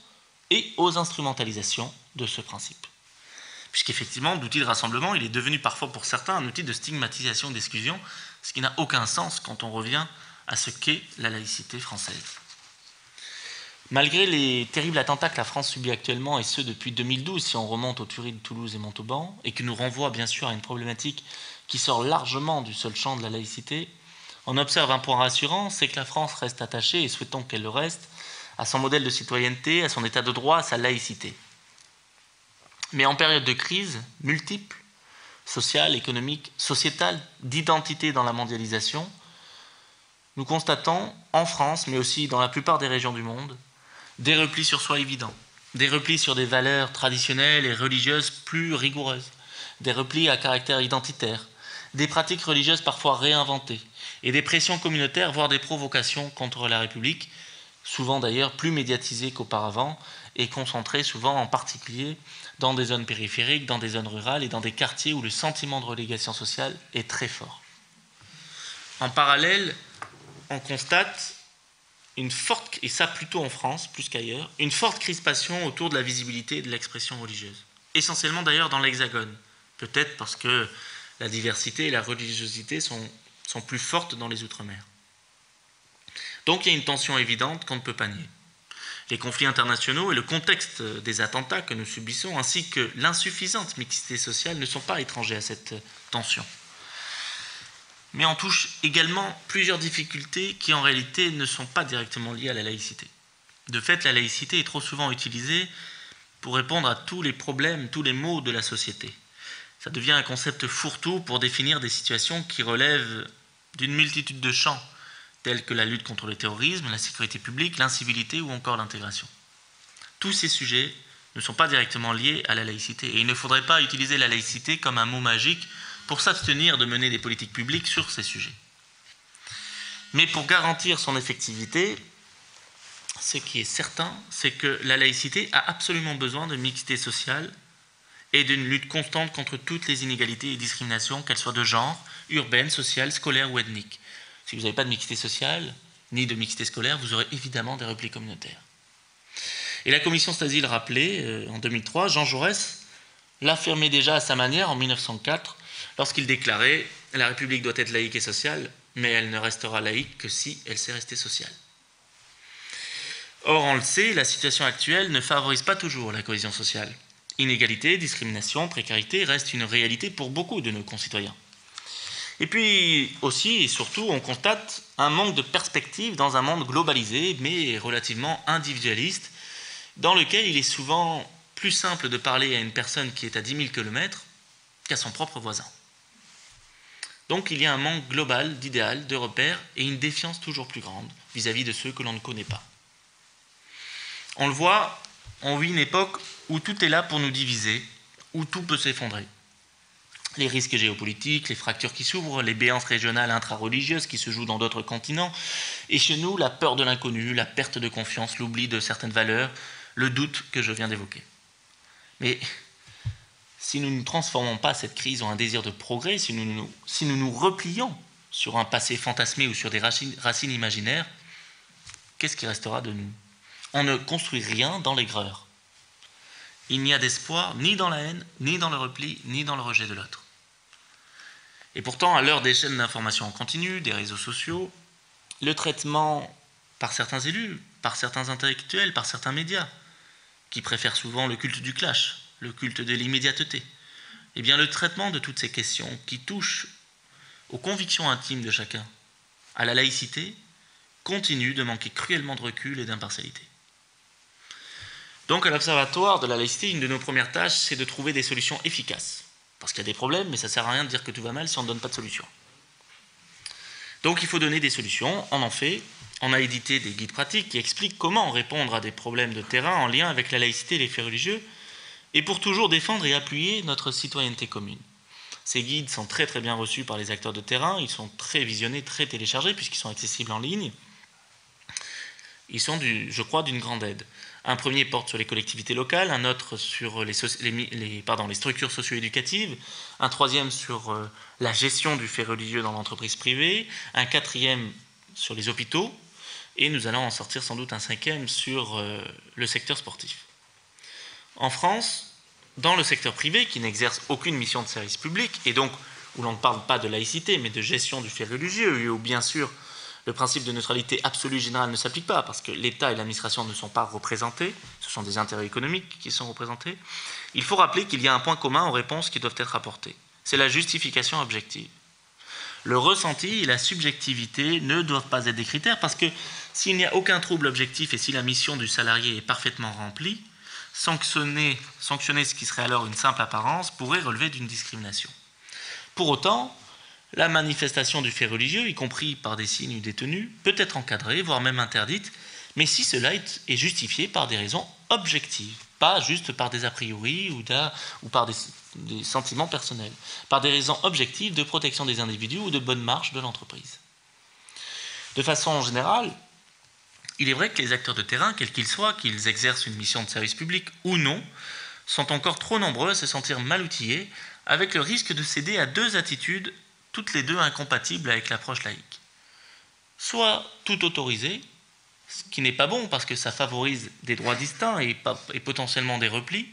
et aux instrumentalisations de ce principe. Puisqu'effectivement, l'outil de rassemblement, il est devenu parfois pour certains un outil de stigmatisation, d'exclusion, ce qui n'a aucun sens quand on revient à ce qu'est la laïcité française. Malgré les terribles attentats que la France subit actuellement, et ce depuis 2012, si on remonte aux tueries de Toulouse et Montauban, et qui nous renvoie bien sûr à une problématique qui sort largement du seul champ de la laïcité, on observe un point rassurant, c'est que la France reste attachée, et souhaitons qu'elle le reste, à son modèle de citoyenneté, à son état de droit, à sa laïcité. Mais en période de crise multiple, sociale, économique, sociétale, d'identité dans la mondialisation, nous constatons en France, mais aussi dans la plupart des régions du monde, des replis sur soi évidents, des replis sur des valeurs traditionnelles et religieuses plus rigoureuses, des replis à caractère identitaire, des pratiques religieuses parfois réinventées, et des pressions communautaires, voire des provocations contre la République, souvent d'ailleurs plus médiatisées qu'auparavant et concentrées souvent en particulier dans des zones périphériques, dans des zones rurales et dans des quartiers où le sentiment de relégation sociale est très fort. En parallèle, on constate une forte, et ça plutôt en France plus qu'ailleurs, une forte crispation autour de la visibilité et de l'expression religieuse. Essentiellement d'ailleurs dans l'Hexagone. Peut-être parce que la diversité et la religiosité sont, sont plus fortes dans les Outre-mer. Donc il y a une tension évidente qu'on ne peut pas nier. Les conflits internationaux et le contexte des attentats que nous subissons, ainsi que l'insuffisante mixité sociale, ne sont pas étrangers à cette tension mais on touche également plusieurs difficultés qui en réalité ne sont pas directement liées à la laïcité. De fait, la laïcité est trop souvent utilisée pour répondre à tous les problèmes, tous les maux de la société. Ça devient un concept fourre-tout pour définir des situations qui relèvent d'une multitude de champs, tels que la lutte contre le terrorisme, la sécurité publique, l'incivilité ou encore l'intégration. Tous ces sujets ne sont pas directement liés à la laïcité et il ne faudrait pas utiliser la laïcité comme un mot magique pour s'abstenir de mener des politiques publiques sur ces sujets. Mais pour garantir son effectivité, ce qui est certain, c'est que la laïcité a absolument besoin de mixité sociale et d'une lutte constante contre toutes les inégalités et discriminations, qu'elles soient de genre, urbaines, sociales, scolaires ou ethniques. Si vous n'avez pas de mixité sociale, ni de mixité scolaire, vous aurez évidemment des replis communautaires. Et la commission Stasi le rappelait euh, en 2003, Jean Jaurès l'affirmait déjà à sa manière en 1904 lorsqu'il déclarait La République doit être laïque et sociale, mais elle ne restera laïque que si elle sait rester sociale. Or, on le sait, la situation actuelle ne favorise pas toujours la cohésion sociale. Inégalité, discrimination, précarité restent une réalité pour beaucoup de nos concitoyens. Et puis aussi et surtout, on constate un manque de perspective dans un monde globalisé mais relativement individualiste, dans lequel il est souvent plus simple de parler à une personne qui est à 10 000 km qu'à son propre voisin. Donc il y a un manque global d'idéal, de repères et une défiance toujours plus grande vis-à-vis de ceux que l'on ne connaît pas. On le voit, on vit une époque où tout est là pour nous diviser, où tout peut s'effondrer. Les risques géopolitiques, les fractures qui s'ouvrent, les béances régionales intra-religieuses qui se jouent dans d'autres continents, et chez nous, la peur de l'inconnu, la perte de confiance, l'oubli de certaines valeurs, le doute que je viens d'évoquer. Mais si nous ne transformons pas cette crise en un désir de progrès, si nous nous, replions sur un passé fantasmé ou sur des racines, racines imaginaires, qu'est-ce qui restera de nous? On ne construit rien dans l'aigreur. Il n'y a d'espoir ni dans la haine, ni dans le repli, ni dans le rejet de l'autre. Et pourtant, à l'heure des chaînes d'information en continu, des réseaux sociaux, le traitement par certains élus, par certains intellectuels, par certains médias, qui préfèrent souvent le culte du clash, le culte de l'immédiateté Eh bien, le traitement de toutes ces questions qui touchent aux convictions intimes de chacun, à la laïcité, continue de manquer cruellement de recul et d'impartialité. Donc, à l'Observatoire de la laïcité, une de nos premières tâches, c'est de trouver des solutions efficaces. Parce qu'il y a des problèmes, mais ça ne sert à rien de dire que tout va mal si on ne donne pas de solution. Donc, il faut donner des solutions, on en fait. On a édité des guides pratiques qui expliquent comment répondre à des problèmes de terrain en lien avec la laïcité et les faits religieux, et pour toujours défendre et appuyer notre citoyenneté commune. Ces guides sont très bien reçus par les acteurs de terrain, ils sont très visionnés, très téléchargés puisqu'ils sont accessibles en ligne. Ils sont, je crois, d'une grande aide. Un premier porte sur les collectivités locales, un autre sur les structures socio-éducatives, un troisième sur euh, la gestion du fait religieux dans l'entreprise privée, un quatrième sur les hôpitaux, et nous allons en sortir sans doute un cinquième sur euh, le secteur sportif. En France, dans le secteur privé, qui n'exerce aucune mission de service public, et donc où l'on ne parle pas de laïcité, mais de gestion du fait religieux, et où bien sûr le principe de neutralité absolue générale ne s'applique pas, parce que l'État et l'administration ne sont pas représentés, ce sont des intérêts économiques qui sont représentés, il faut rappeler qu'il y a un point commun aux réponses qui doivent être apportées. C'est la justification objective. Le ressenti et la subjectivité ne doivent pas être des critères, parce que s'il n'y a aucun trouble objectif et si la mission du salarié est parfaitement remplie, sanctionner, sanctionner ce qui serait alors une simple apparence pourrait relever d'une discrimination. Pour autant, la manifestation du fait religieux, y compris par des signes détenus, peut être encadrée, voire même interdite, mais si cela est justifié par des raisons objectives, pas juste par des a priori ou, ou par des, sentiments personnels, par des raisons objectives de protection des individus ou de bonne marche de l'entreprise. De façon générale, il est vrai que les acteurs de terrain, quels qu'ils soient, qu'ils exercent une mission de service public ou non, sont encore trop nombreux à se sentir mal outillés, avec le risque de céder à deux attitudes, toutes les deux incompatibles avec l'approche laïque. Soit tout autoriser, ce qui n'est pas bon parce que ça favorise des droits distincts et, potentiellement des replis,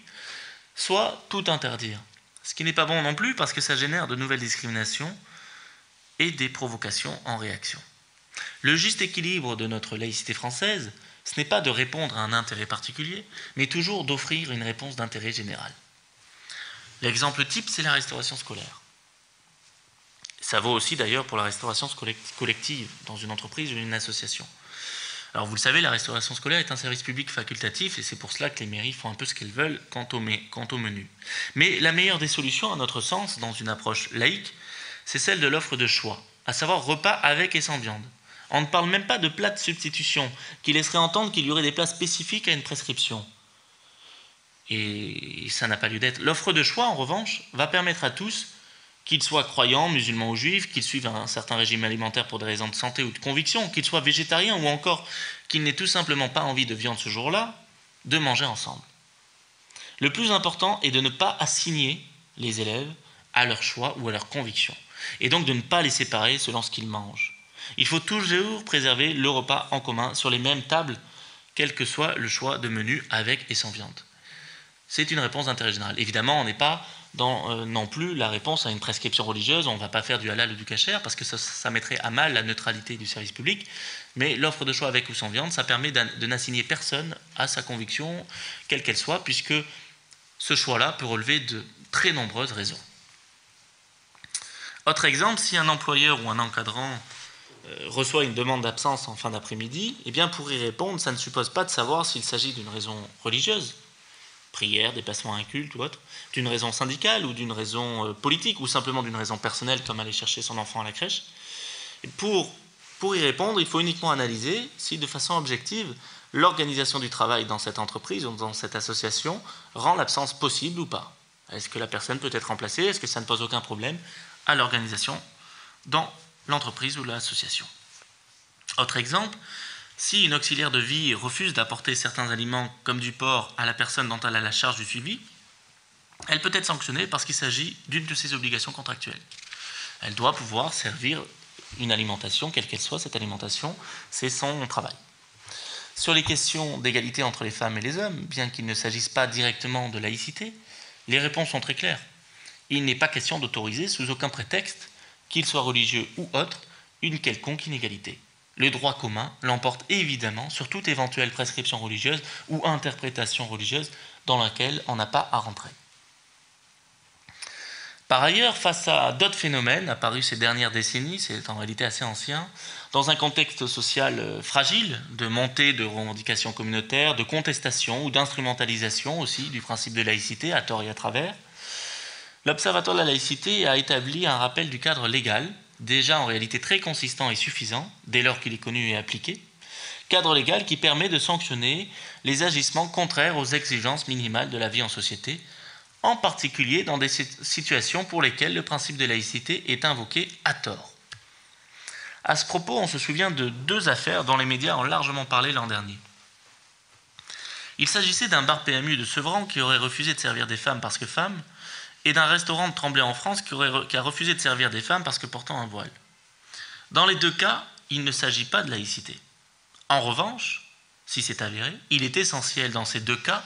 soit tout interdire, ce qui n'est pas bon non plus parce que ça génère de nouvelles discriminations et des provocations en réaction. Le juste équilibre de notre laïcité française, ce n'est pas de répondre à un intérêt particulier, mais toujours d'offrir une réponse d'intérêt général. L'exemple type, c'est la restauration scolaire. Ça vaut aussi d'ailleurs pour la restauration collective dans une entreprise ou une association. Alors vous le savez, la restauration scolaire est un service public facultatif et c'est pour cela que les mairies font un peu ce qu'elles veulent quant au, menu. Mais la meilleure des solutions, à notre sens, dans une approche laïque, c'est celle de l'offre de choix, à savoir repas avec et sans viande. On ne parle même pas de plats de substitution, qui laisserait entendre qu'il y aurait des plats spécifiques à une prescription. Et ça n'a pas lieu d'être. L'offre de choix, en revanche, va permettre à tous, qu'ils soient croyants, musulmans ou juifs, qu'ils suivent un certain régime alimentaire pour des raisons de santé ou de conviction, qu'ils soient végétariens ou encore qu'ils n'aient tout simplement pas envie de viande ce jour-là, de manger ensemble. Le plus important est de ne pas assigner les élèves à leur choix ou à leur conviction, et donc de ne pas les séparer selon ce qu'ils mangent. Il faut toujours préserver le repas en commun sur les mêmes tables, quel que soit le choix de menu avec et sans viande. C'est une réponse d'intérêt général. Évidemment, on n'est pas dans euh, non plus la réponse à une prescription religieuse, on ne va pas faire du halal ou du kasher, parce que ça, mettrait à mal la neutralité du service public, mais l'offre de choix avec ou sans viande, ça permet de n'assigner personne à sa conviction, quelle qu'elle soit, puisque ce choix-là peut relever de très nombreuses raisons. Autre exemple, si un employeur ou un encadrant reçoit une demande d'absence en fin d'après-midi, eh bien pour y répondre, ça ne suppose pas de savoir s'il s'agit d'une raison religieuse, prière, déplacement à un culte ou autre, d'une raison syndicale ou d'une raison euh, politique ou simplement d'une raison personnelle comme aller chercher son enfant à la crèche. Et pour, pour y répondre, il faut uniquement analyser si de façon objective, l'organisation du travail dans cette entreprise ou dans cette association rend l'absence possible ou pas. Est-ce que la personne peut être remplacée? Est-ce que ça ne pose aucun problème à l'organisation dans l'entreprise ou l'association. Autre exemple, si une auxiliaire de vie refuse d'apporter certains aliments comme du porc à la personne dont elle a la charge du suivi, elle peut être sanctionnée parce qu'il s'agit d'une de ses obligations contractuelles. Elle doit pouvoir servir une alimentation, quelle qu'elle soit, cette alimentation, c'est son travail. Sur les questions d'égalité entre les femmes et les hommes, bien qu'il ne s'agisse pas directement de laïcité, les réponses sont très claires. Il n'est pas question d'autoriser, sous aucun prétexte, qu'il soit religieux ou autre, une quelconque inégalité. Le droit commun l'emporte évidemment sur toute éventuelle prescription religieuse ou interprétation religieuse dans laquelle on n'a pas à rentrer. Par ailleurs, face à d'autres phénomènes apparus ces dernières décennies, c'est en réalité assez ancien, dans un contexte social euh, fragile, de montée de revendications communautaires, de contestation ou d'instrumentalisation aussi du principe de laïcité à tort et à travers, L'Observatoire de la laïcité a établi un rappel du cadre légal, déjà en réalité très consistant et suffisant, dès lors qu'il est connu et appliqué, cadre légal qui permet de sanctionner les agissements contraires aux exigences minimales de la vie en société, en particulier dans des situations pour lesquelles le principe de laïcité est invoqué à tort. À ce propos, on se souvient de deux affaires dont les médias ont largement parlé l'an dernier. Il s'agissait d'un bar PMU de Sevran qui aurait refusé de servir des femmes parce que femmes, et d'un restaurant de Tremblay en France qui, a refusé de servir des femmes parce que portant un voile. Dans les deux cas, il ne s'agit pas de laïcité. En revanche, si c'est avéré, il est essentiel dans ces deux cas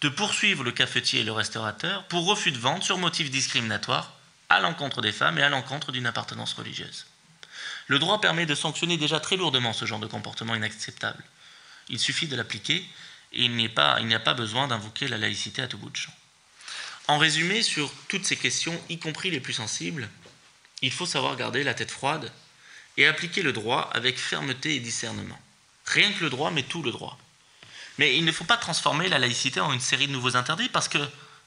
de poursuivre le cafetier et le restaurateur pour refus de vente sur motif discriminatoire à l'encontre des femmes et à l'encontre d'une appartenance religieuse. Le droit permet de sanctionner déjà très lourdement ce genre de comportement inacceptable. Il suffit de l'appliquer et il n'y a pas besoin d'invoquer la laïcité à tout bout de champ. En résumé, sur toutes ces questions, y compris les plus sensibles, il faut savoir garder la tête froide et appliquer le droit avec fermeté et discernement. Rien que le droit, mais tout le droit. Mais il ne faut pas transformer la laïcité en une série de nouveaux interdits parce que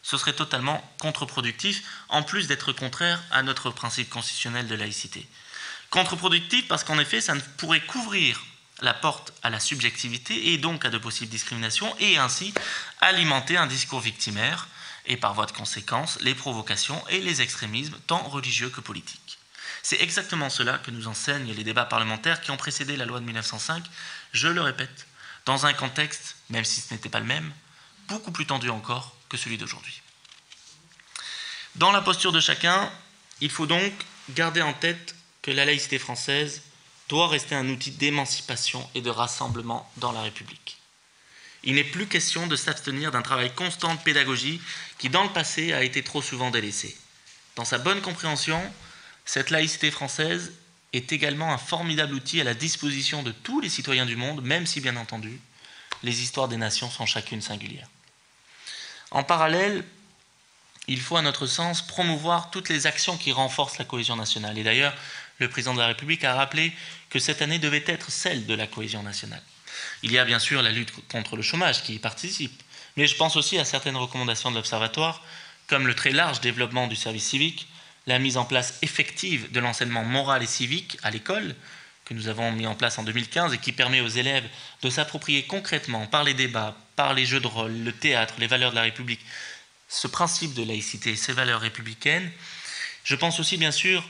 ce serait totalement contre-productif, en plus d'être contraire à notre principe constitutionnel de laïcité. Contre-productif parce qu'en effet, ça ne pourrait couvrir la porte à la subjectivité et donc à de possibles discriminations et ainsi alimenter un discours victimaire et par voie de conséquence les provocations et les extrémismes tant religieux que politiques. C'est exactement cela que nous enseignent les débats parlementaires qui ont précédé la loi de 1905, je le répète, dans un contexte, même si ce n'était pas le même, beaucoup plus tendu encore que celui d'aujourd'hui. Dans la posture de chacun, il faut donc garder en tête que la laïcité française doit rester un outil d'émancipation et de rassemblement dans la République. Il n'est plus question de s'abstenir d'un travail constant de pédagogie qui, dans le passé, a été trop souvent délaissé. Dans sa bonne compréhension, cette laïcité française est également un formidable outil à la disposition de tous les citoyens du monde, même si, bien entendu, les histoires des nations sont chacune singulières. En parallèle, il faut, à notre sens, promouvoir toutes les actions qui renforcent la cohésion nationale. Et d'ailleurs, le président de la République a rappelé que cette année devait être celle de la cohésion nationale. Il y a bien sûr la lutte contre le chômage qui y participe, mais je pense aussi à certaines recommandations de l'Observatoire, comme le très large développement du service civique, la mise en place effective de l'enseignement moral et civique à l'école, que nous avons mis en place en 2015 et qui permet aux élèves de s'approprier concrètement par les débats, par les jeux de rôle, le théâtre, les valeurs de la République, ce principe de laïcité, ces valeurs républicaines. Je pense aussi bien sûr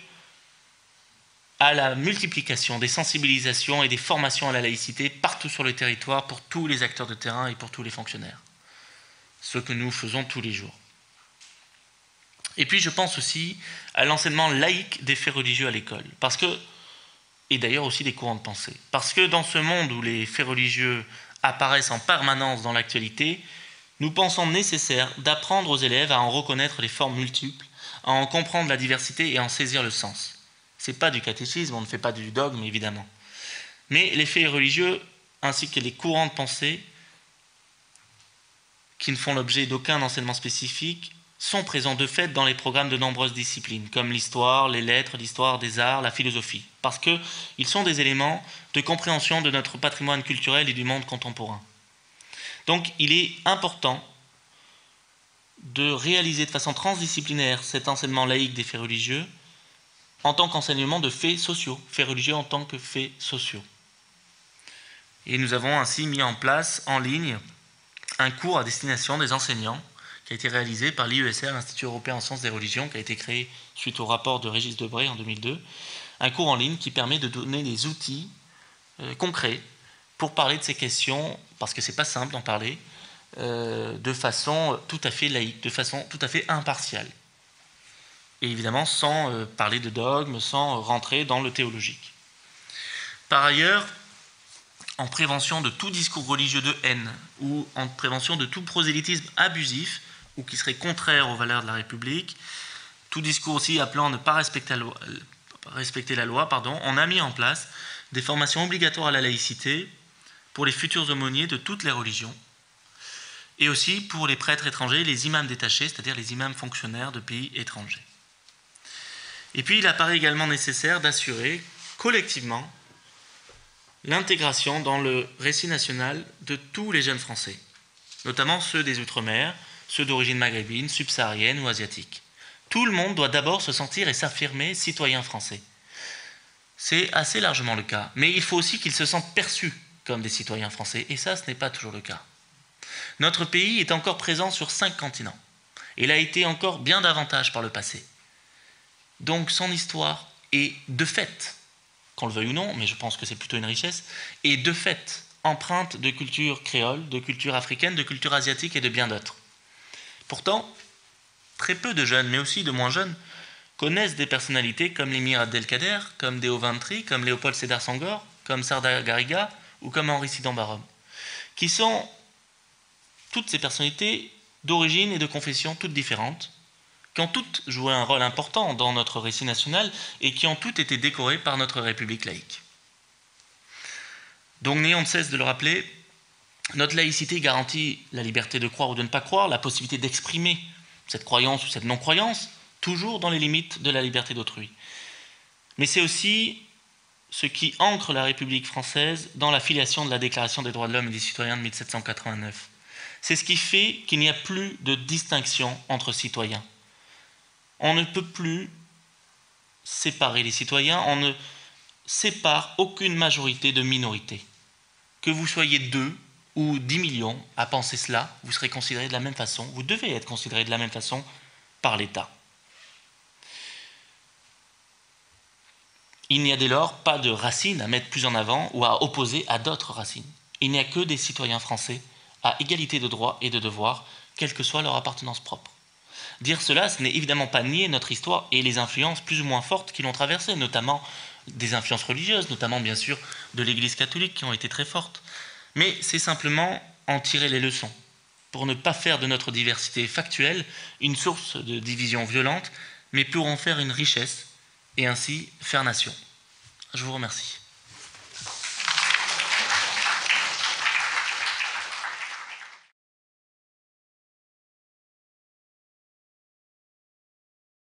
à la multiplication des sensibilisations et des formations à la laïcité partout sur le territoire pour tous les acteurs de terrain et pour tous les fonctionnaires. Ce que nous faisons tous les jours. Et puis je pense aussi à l'enseignement laïque des faits religieux à l'école. Parce que, et d'ailleurs aussi des courants de pensée. Parce que dans ce monde où les faits religieux apparaissent en permanence dans l'actualité, nous pensons nécessaire d'apprendre aux élèves à en reconnaître les formes multiples, à en comprendre la diversité et à en saisir le sens. Ce n'est pas du catéchisme, on ne fait pas du dogme, évidemment. Mais les faits religieux, ainsi que les courants de pensée, qui ne font l'objet d'aucun enseignement spécifique, sont présents de fait dans les programmes de nombreuses disciplines, comme l'histoire, les lettres, l'histoire des arts, la philosophie, parce qu'ils sont des éléments de compréhension de notre patrimoine culturel et du monde contemporain. Donc il est important de réaliser de façon transdisciplinaire cet enseignement laïque des faits religieux en tant qu'enseignement de faits sociaux, faits religieux en tant que faits sociaux. Et nous avons ainsi mis en place en ligne un cours à destination des enseignants qui a été réalisé par l'IESR, l'Institut européen en sciences des religions, qui a été créé suite au rapport de Régis Debray en 2002. Un cours en ligne qui permet de donner des outils euh, concrets pour parler de ces questions, parce que ce n'est pas simple d'en parler, euh, de façon tout à fait laïque, de façon tout à fait impartiale et évidemment sans euh, parler de dogme, sans rentrer dans le théologique. Par ailleurs, en prévention de tout discours religieux de haine ou en prévention de tout prosélytisme abusif ou qui serait contraire aux valeurs de la République, tout discours aussi appelant à ne pas respecter la loi, loi pardon, on a mis en place des formations obligatoires à la laïcité pour les futurs aumôniers de toutes les religions et aussi pour les prêtres étrangers, les imams détachés, c'est-à-dire les imams fonctionnaires de pays étrangers. Et puis il apparaît également nécessaire d'assurer collectivement l'intégration dans le récit national de tous les jeunes Français, notamment ceux des Outre-mer, ceux d'origine maghrébine, subsaharienne ou asiatique. Tout le monde doit d'abord se sentir et s'affirmer citoyen français. C'est assez largement le cas, mais il faut aussi qu'ils se sentent perçus comme des citoyens français, et ça, ce n'est pas toujours le cas. Notre pays est encore présent sur cinq continents. Il a été encore bien davantage par le passé. Donc son histoire est de fait, qu'on le veuille ou non, mais je pense que c'est plutôt une richesse, est de fait empreinte de culture créole, de culture africaine, de culture asiatique et de bien d'autres. Pourtant, très peu de jeunes, mais aussi de moins jeunes, connaissent des personnalités comme l'émir Abdelkader, comme Deo Ventry, comme Léopold Sédar Sangor, comme Sardar Gariga ou comme Henri Sidan Barom, qui sont toutes ces personnalités d'origine et de confession toutes différentes, qui ont toutes joué un rôle important dans notre récit national et qui ont toutes été décorées par notre République laïque. Donc n'ayons de cesse de le rappeler, notre laïcité garantit la liberté de croire ou de ne pas croire, la possibilité d'exprimer cette croyance ou cette non-croyance, toujours dans les limites de la liberté d'autrui. Mais c'est aussi ce qui ancre la République française dans la filiation de la Déclaration des droits de l'homme et des citoyens de 1789. C'est ce qui fait qu'il n'y a plus de distinction entre citoyens on ne peut plus séparer les citoyens, on ne sépare aucune majorité de minorité. Que vous soyez deux ou dix millions à penser cela, vous serez considérés de la même façon, vous devez être considérés de la même façon par l'État. Il n'y a dès lors pas de racines à mettre plus en avant ou à opposer à d'autres racines. Il n'y a que des citoyens français à égalité de droits et de devoirs, quelle que soit leur appartenance propre. Dire cela, ce n'est évidemment pas nier notre histoire et les influences plus ou moins fortes qui l'ont traversée, notamment des influences religieuses, notamment bien sûr de l'Église catholique qui ont été très fortes. Mais c'est simplement en tirer les leçons, pour ne pas faire de notre diversité factuelle une source de division violente, mais pour en faire une richesse et ainsi faire nation. Je vous remercie.